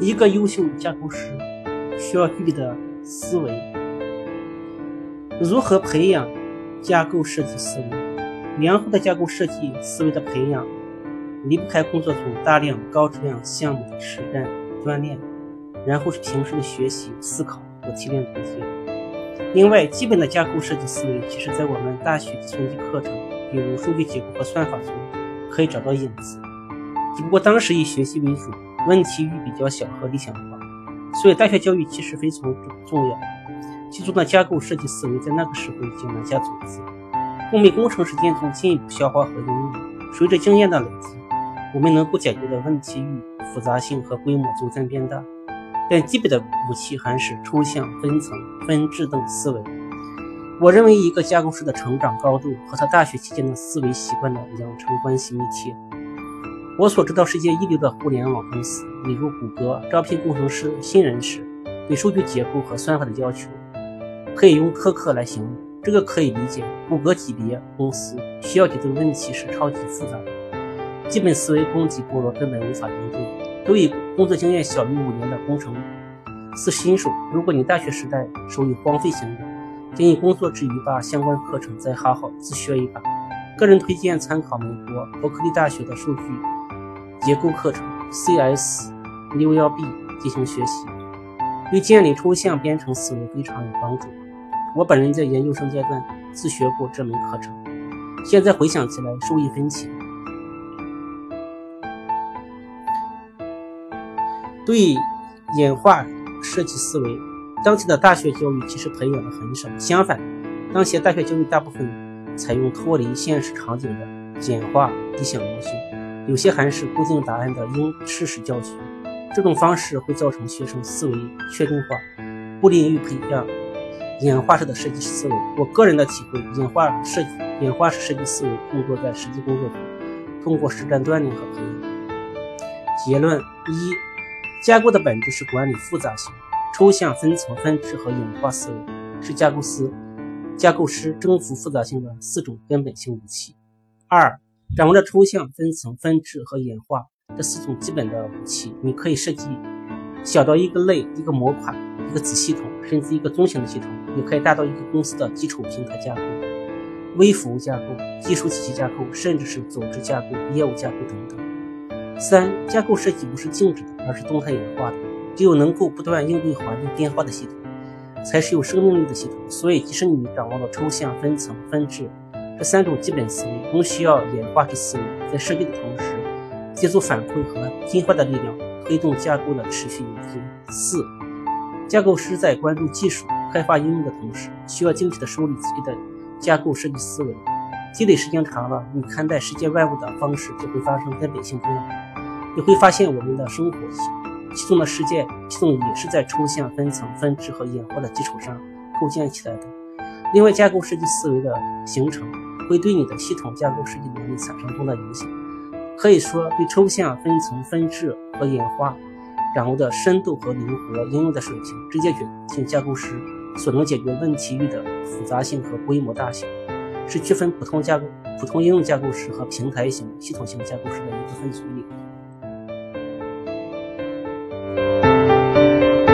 一个优秀架构师需要具备的思维，如何培养架构设计思维？良好的架构设计思维的培养，离不开工作中大量高质量项目的实战锻炼，然后是平时的学习、思考和提炼总结。另外，基本的架构设计思维，其实在我们大学计算机课程，比如数据结构和算法中，可以找到影子。只不过当时以学习为主。问题域比较小和理想化，所以大学教育其实非常重要。其中的架构设计思维在那个时候已经埋下种子，后面工程实践中进一步消化和应用。随着经验的累积，我们能够解决的问题域复杂性和规模逐渐变大。但基本的武器还是抽象、分层、分质等思维。我认为一个架构师的成长高度和他大学期间的思维习惯的养成关系密切。我所知道世界一流的互联网公司，比如谷歌，招聘工程师新人时，对数据结构和算法的要求，可以用苛刻来形容。这个可以理解。谷歌级别公司需要解决的问题是超级复杂的，基本思维供给薄弱，根本无法应对。对于工作经验小于五年的工程师新手，如果你大学时代属于荒废型的，建议工作之余把相关课程再好好自学一把。个人推荐参考美国伯克利大学的数据。结构课程 CS 六幺 B 进行学习，对建立抽象编程思维非常有帮助。我本人在研究生阶段自学过这门课程，现在回想起来受益匪浅。对演化设计思维，当前的大学教育其实培养的很少。相反，当前大学教育大部分采用脱离现实场景的简化理想模型。有些还是固定答案的应试式教学，这种方式会造成学生思维确定化，不利于培养演化式的设计思维。我个人的体会，演化设计、演化式设计思维更多在实际工作中，通过实战锻炼和培养。结论一：架构的本质是管理复杂性、抽象、分层、分支和演化思维，是架构师、架构师征服复杂性的四种根本性武器。二。掌握了抽象、分层、分支和演化这四种基本的武器，你可以设计小到一个类、一个模块、一个子系统，甚至一个中型的系统，也可以大到一个公司的基础平台架构、微服务架构、技术体系架构，甚至是组织架构、业务架构等等。三、架构设计不是静止的，而是动态演化的。只有能够不断应对环境变化的系统，才是有生命力的系统。所以，即使你掌握了抽象、分层、分支，这三种基本思维都需要演化式思维，在设计的同时，借助反馈和进化的力量，推动架构的持续演进。四，架构师在关注技术开发应用的同时，需要精确的梳理自己的架构设计思维。积累时间长了，你看待世界万物的方式就会发生根本性变化。你会发现，我们的生活其中的世界系统也是在抽象、分层、分支和演化的基础上构建起来的。另外，架构设计思维的形成。会对你的系统架构设计能力产生重大影响。可以说，对抽象、分层、分质和演化掌握的深度和灵活应用的水平，直接决定架构师所能解决问题域的复杂性和规模大小，是区分普通架构、普通应用架构师和平台型、系统型架构师的一个分水岭。